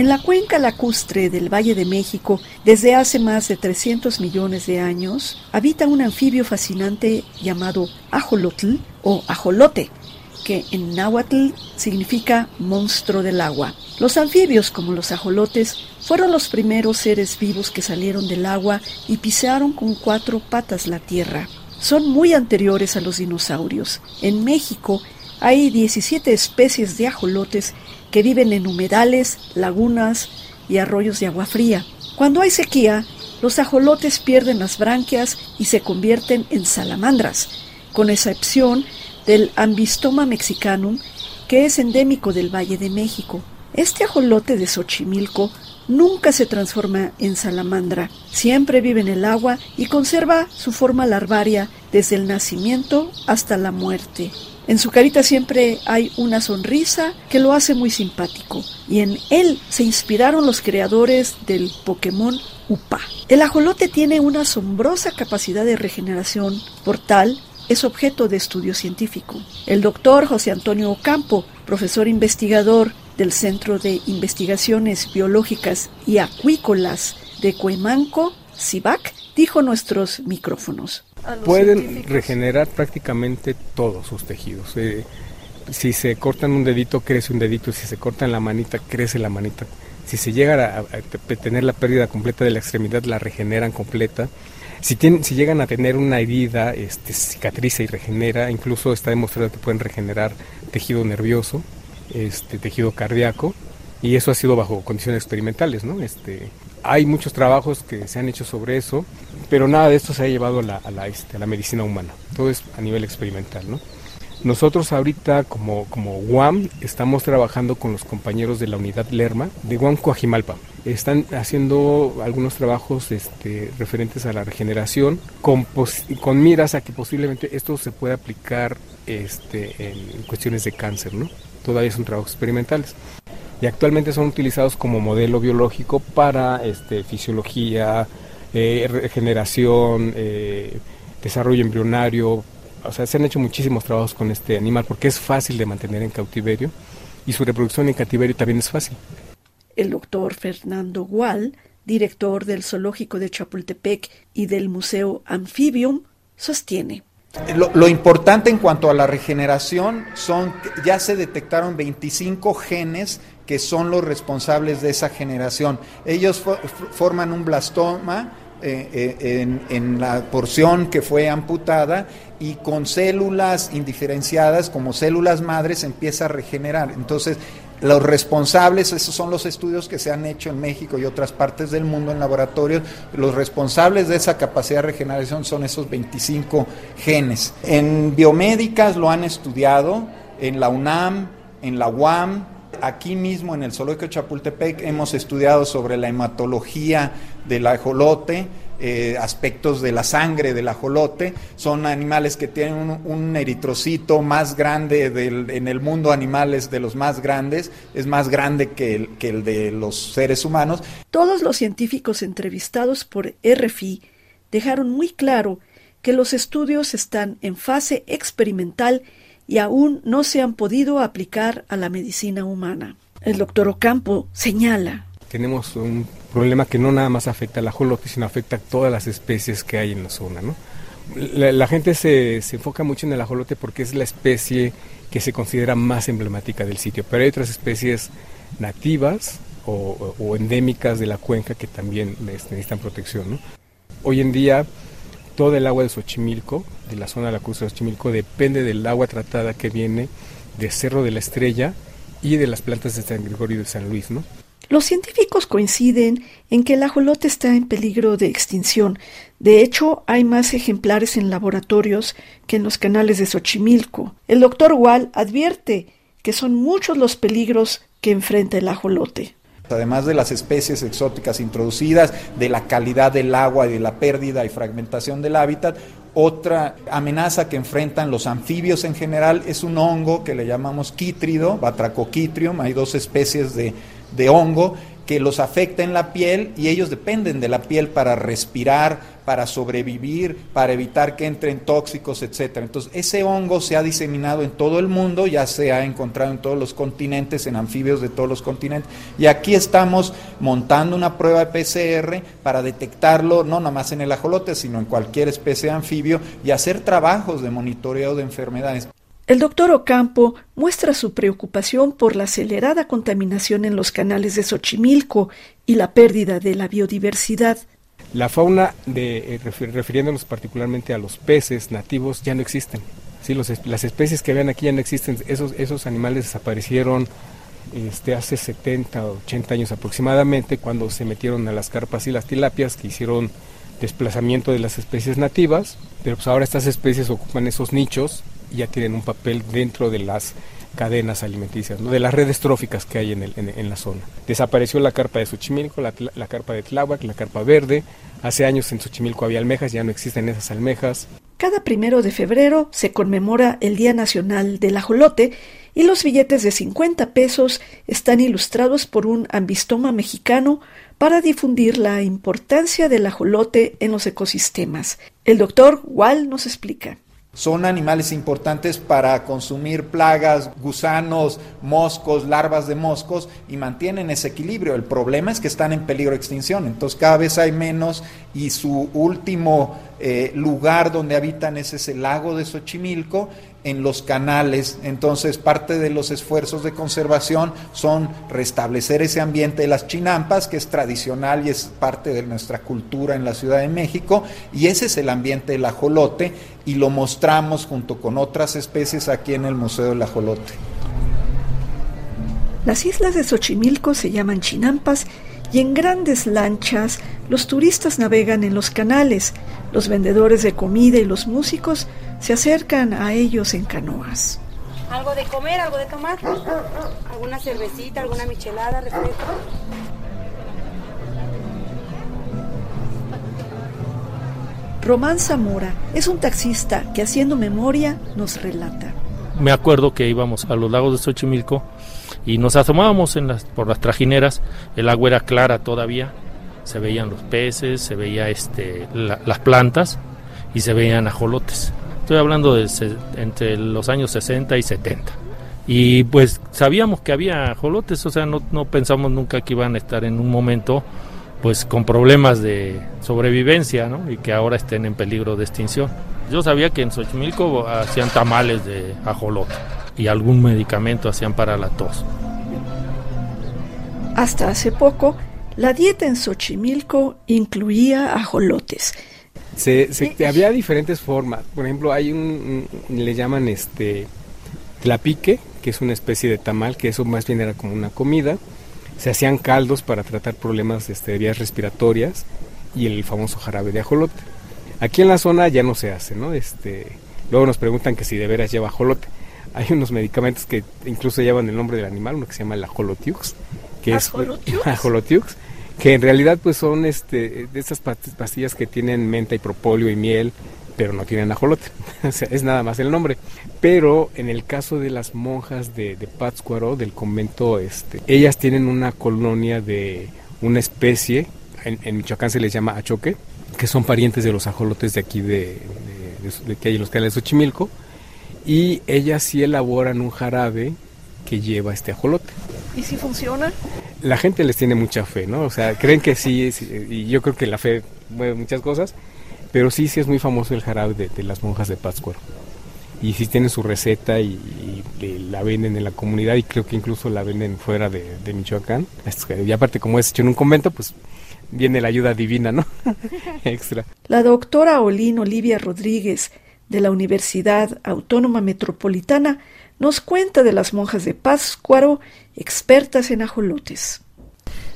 En la cuenca lacustre del Valle de México, desde hace más de 300 millones de años, habita un anfibio fascinante llamado ajolotl o ajolote, que en náhuatl significa monstruo del agua. Los anfibios, como los ajolotes, fueron los primeros seres vivos que salieron del agua y pisaron con cuatro patas la tierra. Son muy anteriores a los dinosaurios. En México hay 17 especies de ajolotes que viven en humedales, lagunas y arroyos de agua fría. Cuando hay sequía, los ajolotes pierden las branquias y se convierten en salamandras, con excepción del Ambistoma mexicanum, que es endémico del Valle de México. Este ajolote de Xochimilco nunca se transforma en salamandra, siempre vive en el agua y conserva su forma larvaria desde el nacimiento hasta la muerte. En su carita siempre hay una sonrisa que lo hace muy simpático y en él se inspiraron los creadores del Pokémon Upa. El ajolote tiene una asombrosa capacidad de regeneración, por tal es objeto de estudio científico. El doctor José Antonio Ocampo, profesor investigador del Centro de Investigaciones Biológicas y Acuícolas de Cuemanco, CIVAC, dijo nuestros micrófonos. Pueden regenerar prácticamente todos sus tejidos. Eh, si se cortan un dedito, crece un dedito. Si se cortan la manita, crece la manita. Si se llega a, tener la pérdida completa de la extremidad, la regeneran completa. Si, tienen, si llegan a tener una herida, este, cicatriza y regenera. Incluso está demostrado que pueden regenerar tejido nervioso, este, tejido cardíaco. Y eso ha sido bajo condiciones experimentales, ¿no? Este, hay muchos trabajos que se han hecho sobre eso, pero nada de esto se ha llevado a la, a la, este, a la medicina humana. Todo es a nivel experimental. ¿no? Nosotros ahorita como, como UAM estamos trabajando con los compañeros de la unidad Lerma de UAM Coajimalpa. Están haciendo algunos trabajos este, referentes a la regeneración con, con miras a que posiblemente esto se pueda aplicar este, en cuestiones de cáncer. ¿no? Todavía son trabajos experimentales y actualmente son utilizados como modelo biológico para este, fisiología, eh, regeneración, eh, desarrollo embrionario. O sea, se han hecho muchísimos trabajos con este animal porque es fácil de mantener en cautiverio y su reproducción en cautiverio también es fácil. El doctor Fernando Gual, director del Zoológico de Chapultepec y del Museo Amphibium, sostiene. Lo, importante en cuanto a la regeneración son, ya se detectaron 25 genes que son los responsables de esa generación. Ellos forman un blastoma eh, eh, en, la porción que fue amputada y con células indiferenciadas como células madres empieza a regenerar. Entonces, los responsables, esos son los estudios que se han hecho en México y otras partes del mundo en laboratorios, los responsables de esa capacidad de regeneración son esos 25 genes. En biomédicas lo han estudiado, en la UNAM, en la UAM, Aquí mismo en el Zoológico de Chapultepec hemos estudiado sobre la hematología del ajolote, eh, aspectos de la sangre del ajolote. Son animales que tienen un, eritrocito más grande en el mundo animales de los más grandes, es más grande que el, que el de los seres humanos. Todos los científicos entrevistados por RFI dejaron muy claro que los estudios están en fase experimental y aún no se han podido aplicar a la medicina humana. El doctor Ocampo señala. Tenemos un problema que no nada más afecta al ajolote, sino afecta a todas las especies que hay en la zona. ¿no? La, gente se, se, enfoca mucho en el ajolote porque es la especie que se considera más emblemática del sitio, pero hay otras especies nativas o, o endémicas de la cuenca que también necesitan protección. ¿no? Hoy en día todo el agua de Xochimilco, de la zona de la costa de Xochimilco, depende del agua tratada que viene de Cerro de la Estrella y de las plantas de San Gregorio de San Luis, ¿no? Los científicos coinciden en que el ajolote está en peligro de extinción. De hecho, hay más ejemplares en laboratorios que en los canales de Xochimilco. El doctor Wall advierte que son muchos los peligros que enfrenta el ajolote además de las especies exóticas introducidas, de la calidad del agua y de la pérdida y fragmentación del hábitat, otra amenaza que enfrentan los anfibios en general es un hongo que le llamamos quítrido, Batracoquitrium. Hay dos especies de, de hongo que los afecta en la piel y ellos dependen de la piel para respirar, para sobrevivir, para evitar que entren tóxicos, etcétera. Entonces, ese hongo se ha diseminado en todo el mundo, ya se ha encontrado en todos los continentes, en anfibios de todos los continentes, y aquí estamos montando una prueba de PCR para detectarlo no nomás en el ajolote, sino en cualquier especie de anfibio y hacer trabajos de monitoreo de enfermedades. El doctor Ocampo muestra su preocupación por la acelerada contaminación en los canales de Xochimilco y la pérdida de la biodiversidad. La fauna, de, eh, refiriéndonos particularmente a los peces nativos, ya no existen. Las especies que ven aquí ya no existen. Esos, esos animales desaparecieron este, hace 70 o 80 años aproximadamente, cuando se metieron a las carpas y las tilapias, que hicieron desplazamiento de las especies nativas, pero pues ahora estas especies ocupan esos nichos ya tienen un papel dentro de las cadenas alimenticias, de las redes tróficas que hay en, la zona. Desapareció la carpa de Xochimilco, la, la, carpa de Tláhuac, la carpa verde. Hace años en Xochimilco había almejas, ya no existen esas almejas. Cada primero de febrero se conmemora el Día Nacional del Ajolote y los billetes de 50 pesos están ilustrados por un ambistoma mexicano para difundir la importancia del ajolote en los ecosistemas. El doctor Wall nos explica. Son animales importantes para consumir plagas, gusanos, moscos, larvas de moscos y mantienen ese equilibrio. El problema es que están en peligro de extinción, entonces cada vez hay menos y su último eh, lugar donde habitan es ese lago de Xochimilco en los canales. Entonces, parte de los esfuerzos de conservación son restablecer ese ambiente de las chinampas, que es tradicional y es parte de nuestra cultura en la Ciudad de México, y ese es el ambiente del ajolote, y lo mostramos junto con otras especies aquí en el Museo del Ajolote. Las islas de Xochimilco se llaman chinampas y en grandes lanchas los turistas navegan en los canales, los vendedores de comida y los músicos se acercan a ellos en canoas. ¿Algo de comer, algo de tomar? ¿Alguna cervecita, alguna michelada, refresco? Román Zamora es un taxista que haciendo memoria nos relata. Me acuerdo que íbamos a los lagos de Xochimilco y nos asomábamos en las, por las trajineras, el agua era clara todavía, se veían los peces, se veía este, las plantas y se veían ajolotes. Estoy hablando de entre los años 60 y 70. Y pues sabíamos que había ajolotes, o sea, no, pensamos nunca que iban a estar en un momento pues con problemas de sobrevivencia, ¿no? Y que ahora estén en peligro de extinción. Yo sabía que en Xochimilco hacían tamales de ajolote y algún medicamento hacían para la tos. Hasta hace poco, la dieta en Xochimilco incluía ajolotes se, había diferentes formas. Por ejemplo, hay un, le llaman este tlapique, que es una especie de tamal, que eso más bien era como una comida. Se hacían caldos para tratar problemas este, de vías respiratorias y el famoso jarabe de ajolote. Aquí en la zona ya no se hace, ¿no? Este, luego nos preguntan que si de veras lleva ajolote. Hay unos medicamentos que incluso llevan el nombre del animal, uno que se llama el ajolotiux, que es ajolotiux, que en realidad pues son este de estas pastillas que tienen menta y propóleo y miel, pero no tienen ajolote. es nada más el nombre. Pero en el caso de las monjas de, de Pátzcuaro, del convento, este, ellas tienen una colonia de una especie, en, Michoacán se les llama achoque, que son parientes de los ajolotes de aquí de, de, que hay en los canales de Xochimilco, y ellas sí elaboran un jarabe que lleva este ajolote. ¿Y si funciona? La gente les tiene mucha fe, ¿no? O sea, creen que sí, y yo creo que la fe mueve muchas cosas, pero sí, sí es muy famoso el jarabe de, las monjas de Pátzcuaro. Y sí tienen su receta y, la venden en la comunidad y creo que incluso la venden fuera de, Michoacán. Y aparte, como es hecho en un convento, pues viene la ayuda divina, ¿no? Extra. La doctora Olín Olivia Rodríguez de la Universidad Autónoma Metropolitana nos cuenta de las monjas de Páscuaro, expertas en ajolotes.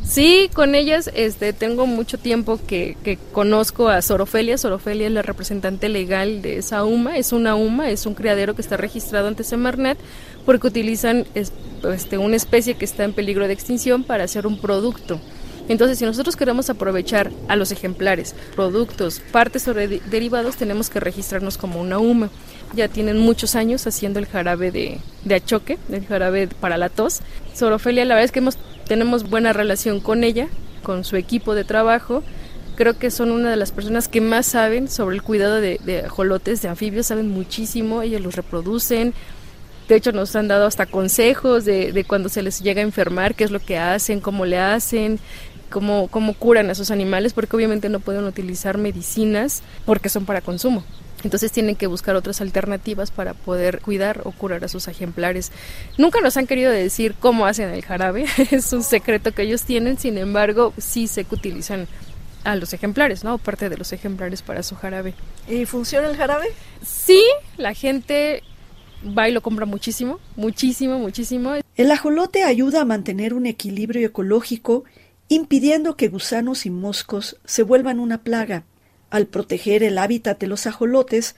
Sí, con ellas este, tengo mucho tiempo que, conozco a Sorofelia. Sorofelia es la representante legal de esa UMA. Es una UMA, es un criadero que está registrado ante Semarnet porque utilizan este, una especie que está en peligro de extinción para hacer un producto. Entonces, si nosotros queremos aprovechar a los ejemplares, productos, partes o derivados, tenemos que registrarnos como una UMA ya tienen muchos años haciendo el jarabe de, de achoque, el jarabe para la tos. Sorofelia, la verdad es que tenemos buena relación con ella, con su equipo de trabajo. Creo que son una de las personas que más saben sobre el cuidado de, de de anfibios, saben muchísimo, ellos los reproducen, de hecho, nos han dado hasta consejos de, de, cuando se les llega a enfermar, qué es lo que hacen, cómo le hacen, cómo, cómo curan a esos animales, porque obviamente no pueden utilizar medicinas porque son para consumo. Entonces tienen que buscar otras alternativas para poder cuidar o curar a sus ejemplares. Nunca nos han querido decir cómo hacen el jarabe, es un secreto que ellos tienen, sin embargo, sí sé que utilizan a los ejemplares, ¿no? Parte de los ejemplares para su jarabe. ¿Y funciona el jarabe? Sí, la gente va y lo compra muchísimo, muchísimo, muchísimo. El ajolote ayuda a mantener un equilibrio ecológico, impidiendo que gusanos y moscos se vuelvan una plaga. Al proteger el hábitat de los ajolotes,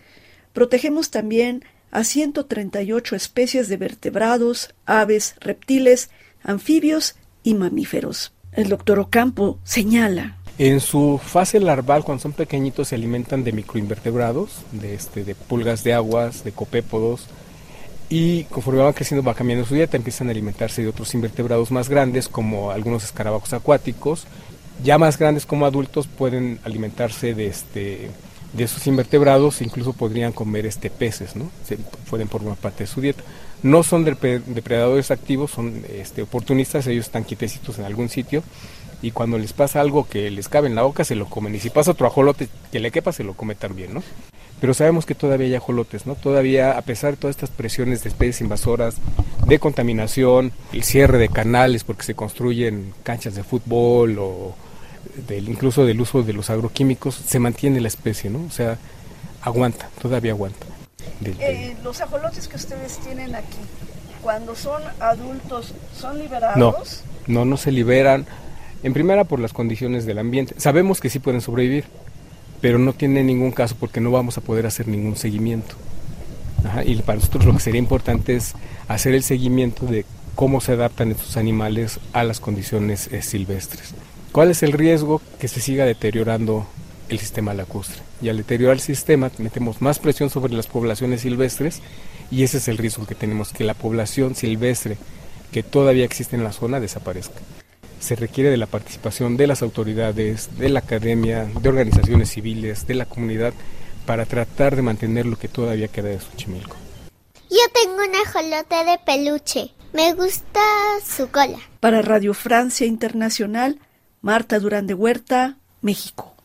protegemos también a 138 especies de vertebrados, aves, reptiles, anfibios y mamíferos. El doctor Ocampo señala. En su fase larval, cuando son pequeñitos, se alimentan de microinvertebrados, de, este, de pulgas de aguas, de copépodos, y conforme van creciendo va cambiando su dieta, empiezan a alimentarse de otros invertebrados más grandes como algunos escarabajos acuáticos, ya más grandes como adultos pueden alimentarse de este de esos invertebrados, incluso podrían comer este peces, ¿no? Se pueden formar parte de su dieta. No son depredadores activos, son este, oportunistas, ellos están quietecitos en algún sitio y cuando les pasa algo que les cabe en la boca se lo comen y si pasa otro ajolote que le quepa se lo come también, ¿no? pero sabemos que todavía hay ajolotes, ¿no? Todavía, a pesar de todas estas presiones de especies invasoras, de contaminación, el cierre de canales porque se construyen canchas de fútbol o del, incluso del uso de los agroquímicos, se mantiene la especie, ¿no? O sea, aguanta, todavía aguanta. Eh, los ajolotes que ustedes tienen aquí, cuando son adultos, ¿son liberados? No, no, no se liberan. En primera por las condiciones del ambiente. Sabemos que sí pueden sobrevivir, pero no tiene ningún caso porque no vamos a poder hacer ningún seguimiento. y para nosotros lo que sería importante es hacer el seguimiento de cómo se adaptan estos animales a las condiciones eh, silvestres. ¿Cuál es el riesgo? Que se siga deteriorando el sistema lacustre. Y al deteriorar el sistema metemos más presión sobre las poblaciones silvestres y ese es el riesgo que tenemos, que la población silvestre que todavía existe en la zona desaparezca se requiere de la participación de las autoridades, de la academia, de organizaciones civiles, de la comunidad, para tratar de mantener lo que todavía queda de Xochimilco. Yo tengo un ajolote de peluche. Me gusta su cola. Para Radio Francia Internacional, Marta Durán de Huerta, México.